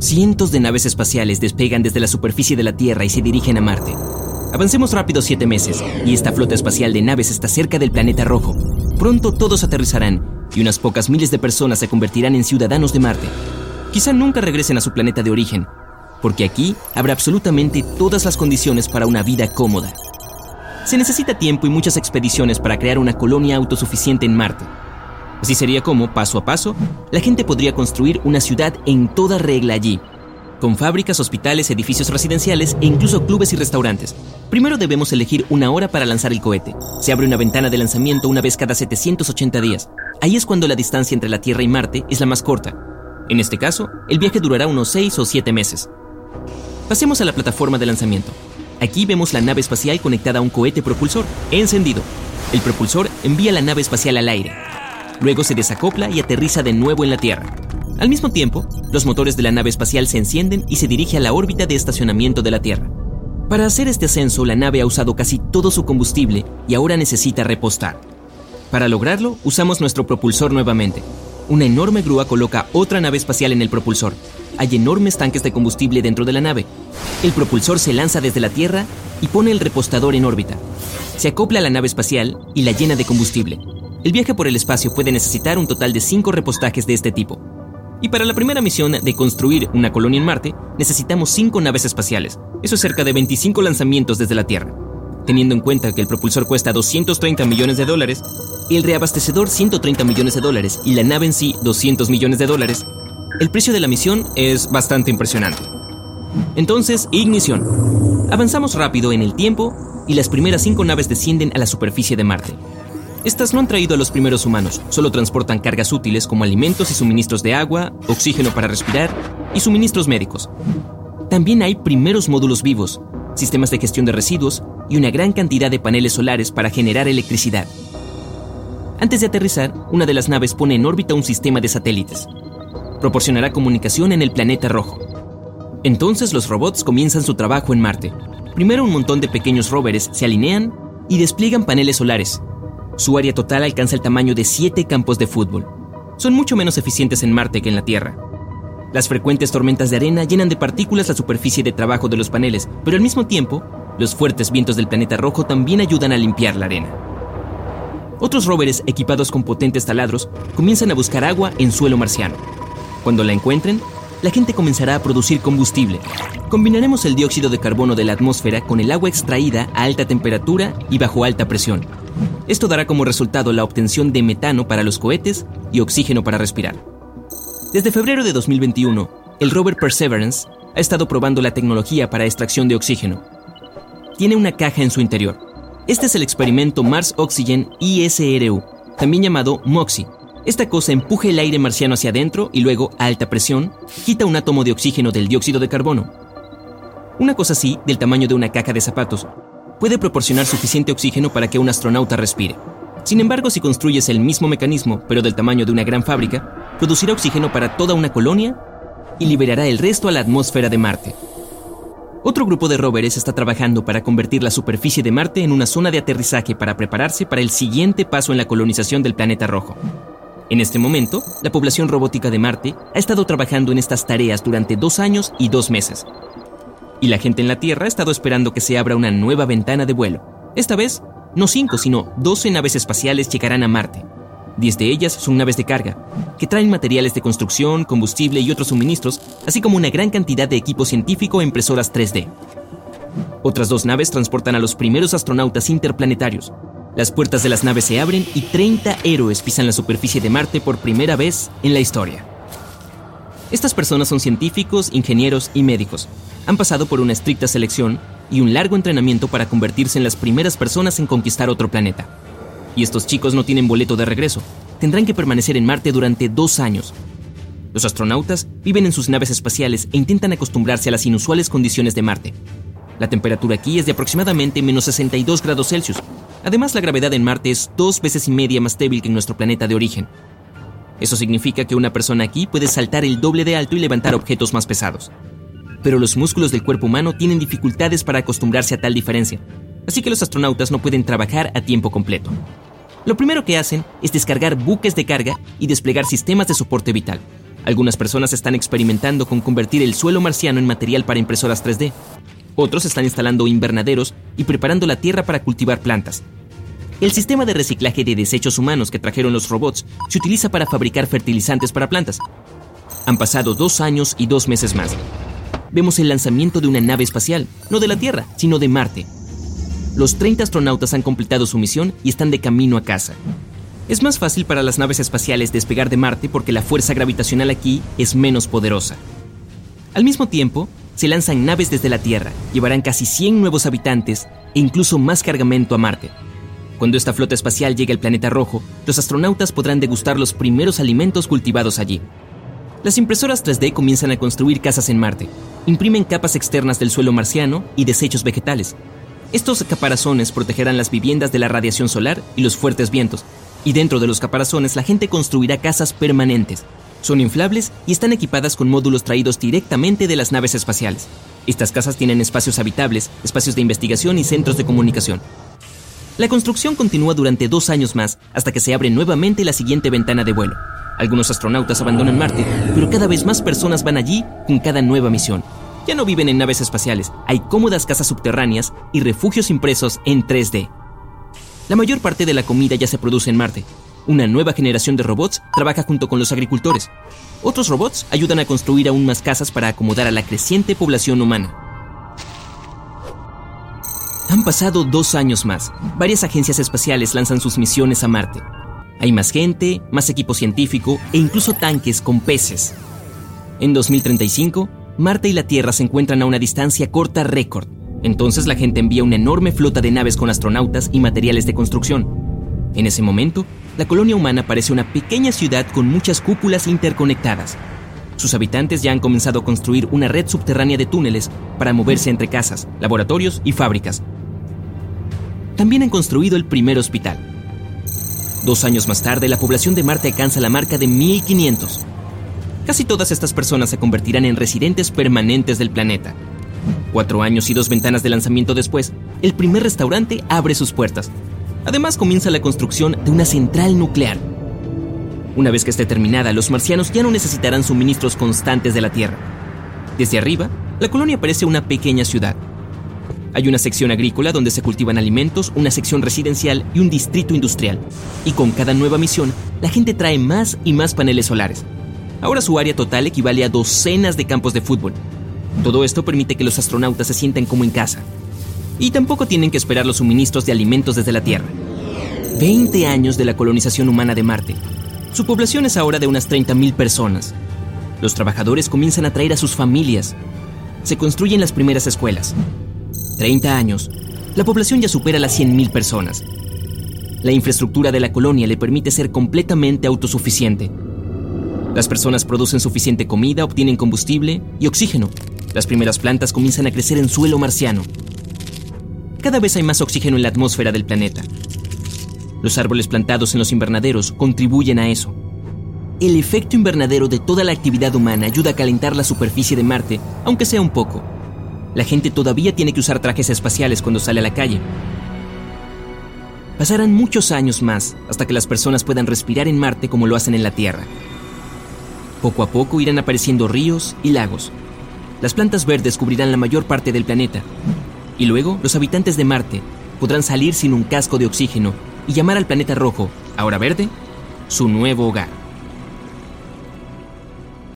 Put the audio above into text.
Cientos de naves espaciales despegan desde la superficie de la Tierra y se dirigen a Marte. Avancemos rápido siete meses, y esta flota espacial de naves está cerca del planeta rojo. Pronto todos aterrizarán, y unas pocas miles de personas se convertirán en ciudadanos de Marte. Quizá nunca regresen a su planeta de origen, porque aquí habrá absolutamente todas las condiciones para una vida cómoda. Se necesita tiempo y muchas expediciones para crear una colonia autosuficiente en Marte. Así sería como, paso a paso, la gente podría construir una ciudad en toda regla allí, con fábricas, hospitales, edificios residenciales e incluso clubes y restaurantes. Primero debemos elegir una hora para lanzar el cohete. Se abre una ventana de lanzamiento una vez cada 780 días. Ahí es cuando la distancia entre la Tierra y Marte es la más corta. En este caso, el viaje durará unos 6 o 7 meses. Pasemos a la plataforma de lanzamiento. Aquí vemos la nave espacial conectada a un cohete propulsor, encendido. El propulsor envía la nave espacial al aire. Luego se desacopla y aterriza de nuevo en la Tierra. Al mismo tiempo, los motores de la nave espacial se encienden y se dirige a la órbita de estacionamiento de la Tierra. Para hacer este ascenso, la nave ha usado casi todo su combustible y ahora necesita repostar. Para lograrlo, usamos nuestro propulsor nuevamente. Una enorme grúa coloca otra nave espacial en el propulsor. Hay enormes tanques de combustible dentro de la nave. El propulsor se lanza desde la Tierra y pone el repostador en órbita. Se acopla a la nave espacial y la llena de combustible. El viaje por el espacio puede necesitar un total de cinco repostajes de este tipo. Y para la primera misión de construir una colonia en Marte, necesitamos cinco naves espaciales. Eso es cerca de 25 lanzamientos desde la Tierra. Teniendo en cuenta que el propulsor cuesta 230 millones de dólares, el reabastecedor 130 millones de dólares y la nave en sí 200 millones de dólares, el precio de la misión es bastante impresionante. Entonces, ignición. Avanzamos rápido en el tiempo y las primeras cinco naves descienden a la superficie de Marte. Estas no han traído a los primeros humanos, solo transportan cargas útiles como alimentos y suministros de agua, oxígeno para respirar y suministros médicos. También hay primeros módulos vivos, sistemas de gestión de residuos y una gran cantidad de paneles solares para generar electricidad. Antes de aterrizar, una de las naves pone en órbita un sistema de satélites. Proporcionará comunicación en el planeta rojo. Entonces los robots comienzan su trabajo en Marte. Primero un montón de pequeños rovers se alinean y despliegan paneles solares, su área total alcanza el tamaño de siete campos de fútbol. Son mucho menos eficientes en Marte que en la Tierra. Las frecuentes tormentas de arena llenan de partículas la superficie de trabajo de los paneles, pero al mismo tiempo, los fuertes vientos del planeta rojo también ayudan a limpiar la arena. Otros rovers equipados con potentes taladros comienzan a buscar agua en suelo marciano. Cuando la encuentren, la gente comenzará a producir combustible. Combinaremos el dióxido de carbono de la atmósfera con el agua extraída a alta temperatura y bajo alta presión. Esto dará como resultado la obtención de metano para los cohetes y oxígeno para respirar. Desde febrero de 2021, el rover Perseverance ha estado probando la tecnología para extracción de oxígeno. Tiene una caja en su interior. Este es el experimento Mars Oxygen ISRU, también llamado MOXIE. Esta cosa empuja el aire marciano hacia adentro y luego, a alta presión, quita un átomo de oxígeno del dióxido de carbono. Una cosa así, del tamaño de una caja de zapatos, puede proporcionar suficiente oxígeno para que un astronauta respire. Sin embargo, si construyes el mismo mecanismo, pero del tamaño de una gran fábrica, producirá oxígeno para toda una colonia y liberará el resto a la atmósfera de Marte. Otro grupo de rovers está trabajando para convertir la superficie de Marte en una zona de aterrizaje para prepararse para el siguiente paso en la colonización del planeta rojo. En este momento, la población robótica de Marte ha estado trabajando en estas tareas durante dos años y dos meses, y la gente en la Tierra ha estado esperando que se abra una nueva ventana de vuelo. Esta vez, no cinco, sino 12 naves espaciales llegarán a Marte. Diez de ellas son naves de carga, que traen materiales de construcción, combustible y otros suministros, así como una gran cantidad de equipo científico e impresoras 3D. Otras dos naves transportan a los primeros astronautas interplanetarios. Las puertas de las naves se abren y 30 héroes pisan la superficie de Marte por primera vez en la historia. Estas personas son científicos, ingenieros y médicos, han pasado por una estricta selección y un largo entrenamiento para convertirse en las primeras personas en conquistar otro planeta. Y estos chicos no tienen boleto de regreso, tendrán que permanecer en Marte durante dos años. Los astronautas viven en sus naves espaciales e intentan acostumbrarse a las inusuales condiciones de Marte. La temperatura aquí es de aproximadamente menos 62 grados Celsius. Además, la gravedad en Marte es dos veces y media más débil que en nuestro planeta de origen. Eso significa que una persona aquí puede saltar el doble de alto y levantar objetos más pesados pero los músculos del cuerpo humano tienen dificultades para acostumbrarse a tal diferencia, así que los astronautas no pueden trabajar a tiempo completo. Lo primero que hacen es descargar buques de carga y desplegar sistemas de soporte vital. Algunas personas están experimentando con convertir el suelo marciano en material para impresoras 3D. Otros están instalando invernaderos y preparando la tierra para cultivar plantas. El sistema de reciclaje de desechos humanos que trajeron los robots se utiliza para fabricar fertilizantes para plantas. Han pasado dos años y dos meses más. Vemos el lanzamiento de una nave espacial, no de la Tierra, sino de Marte. Los 30 astronautas han completado su misión y están de camino a casa. Es más fácil para las naves espaciales despegar de Marte porque la fuerza gravitacional aquí es menos poderosa. Al mismo tiempo, se lanzan naves desde la Tierra, llevarán casi 100 nuevos habitantes e incluso más cargamento a Marte. Cuando esta flota espacial llegue al planeta rojo, los astronautas podrán degustar los primeros alimentos cultivados allí. Las impresoras 3D comienzan a construir casas en Marte, imprimen capas externas del suelo marciano y desechos vegetales. Estos caparazones protegerán las viviendas de la radiación solar y los fuertes vientos, y dentro de los caparazones la gente construirá casas permanentes. Son inflables y están equipadas con módulos traídos directamente de las naves espaciales. Estas casas tienen espacios habitables, espacios de investigación y centros de comunicación. La construcción continúa durante dos años más hasta que se abre nuevamente la siguiente ventana de vuelo. Algunos astronautas abandonan Marte, pero cada vez más personas van allí con cada nueva misión. Ya no viven en naves espaciales, hay cómodas casas subterráneas y refugios impresos en 3D. La mayor parte de la comida ya se produce en Marte. Una nueva generación de robots trabaja junto con los agricultores. Otros robots ayudan a construir aún más casas para acomodar a la creciente población humana. Han pasado dos años más. Varias agencias espaciales lanzan sus misiones a Marte. Hay más gente, más equipo científico e incluso tanques con peces. En 2035, Marte y la Tierra se encuentran a una distancia corta récord. Entonces la gente envía una enorme flota de naves con astronautas y materiales de construcción. En ese momento, la colonia humana parece una pequeña ciudad con muchas cúpulas interconectadas. Sus habitantes ya han comenzado a construir una red subterránea de túneles para moverse entre casas, laboratorios y fábricas. También han construido el primer hospital. Dos años más tarde, la población de Marte alcanza la marca de 1500. Casi todas estas personas se convertirán en residentes permanentes del planeta. Cuatro años y dos ventanas de lanzamiento después, el primer restaurante abre sus puertas. Además comienza la construcción de una central nuclear una vez que esté terminada, los marcianos ya no necesitarán suministros constantes de la Tierra. Desde arriba, la colonia parece una pequeña ciudad. Hay una sección agrícola donde se cultivan alimentos, una sección residencial y un distrito industrial. Y con cada nueva misión, la gente trae más y más paneles solares. Ahora su área total equivale a docenas de campos de fútbol. Todo esto permite que los astronautas se sientan como en casa. Y tampoco tienen que esperar los suministros de alimentos desde la Tierra. 20 años de la colonización humana de Marte su población es ahora de unas 30.000 personas. Los trabajadores comienzan a traer a sus familias. Se construyen las primeras escuelas. 30 años, la población ya supera las 100.000 personas. La infraestructura de la colonia le permite ser completamente autosuficiente. Las personas producen suficiente comida, obtienen combustible y oxígeno. Las primeras plantas comienzan a crecer en suelo marciano. Cada vez hay más oxígeno en la atmósfera del planeta. Los árboles plantados en los invernaderos contribuyen a eso. El efecto invernadero de toda la actividad humana ayuda a calentar la superficie de Marte, aunque sea un poco. La gente todavía tiene que usar trajes espaciales cuando sale a la calle. Pasarán muchos años más hasta que las personas puedan respirar en Marte como lo hacen en la Tierra. Poco a poco irán apareciendo ríos y lagos. Las plantas verdes cubrirán la mayor parte del planeta. Y luego los habitantes de Marte podrán salir sin un casco de oxígeno y llamar al planeta rojo, ahora verde, su nuevo hogar.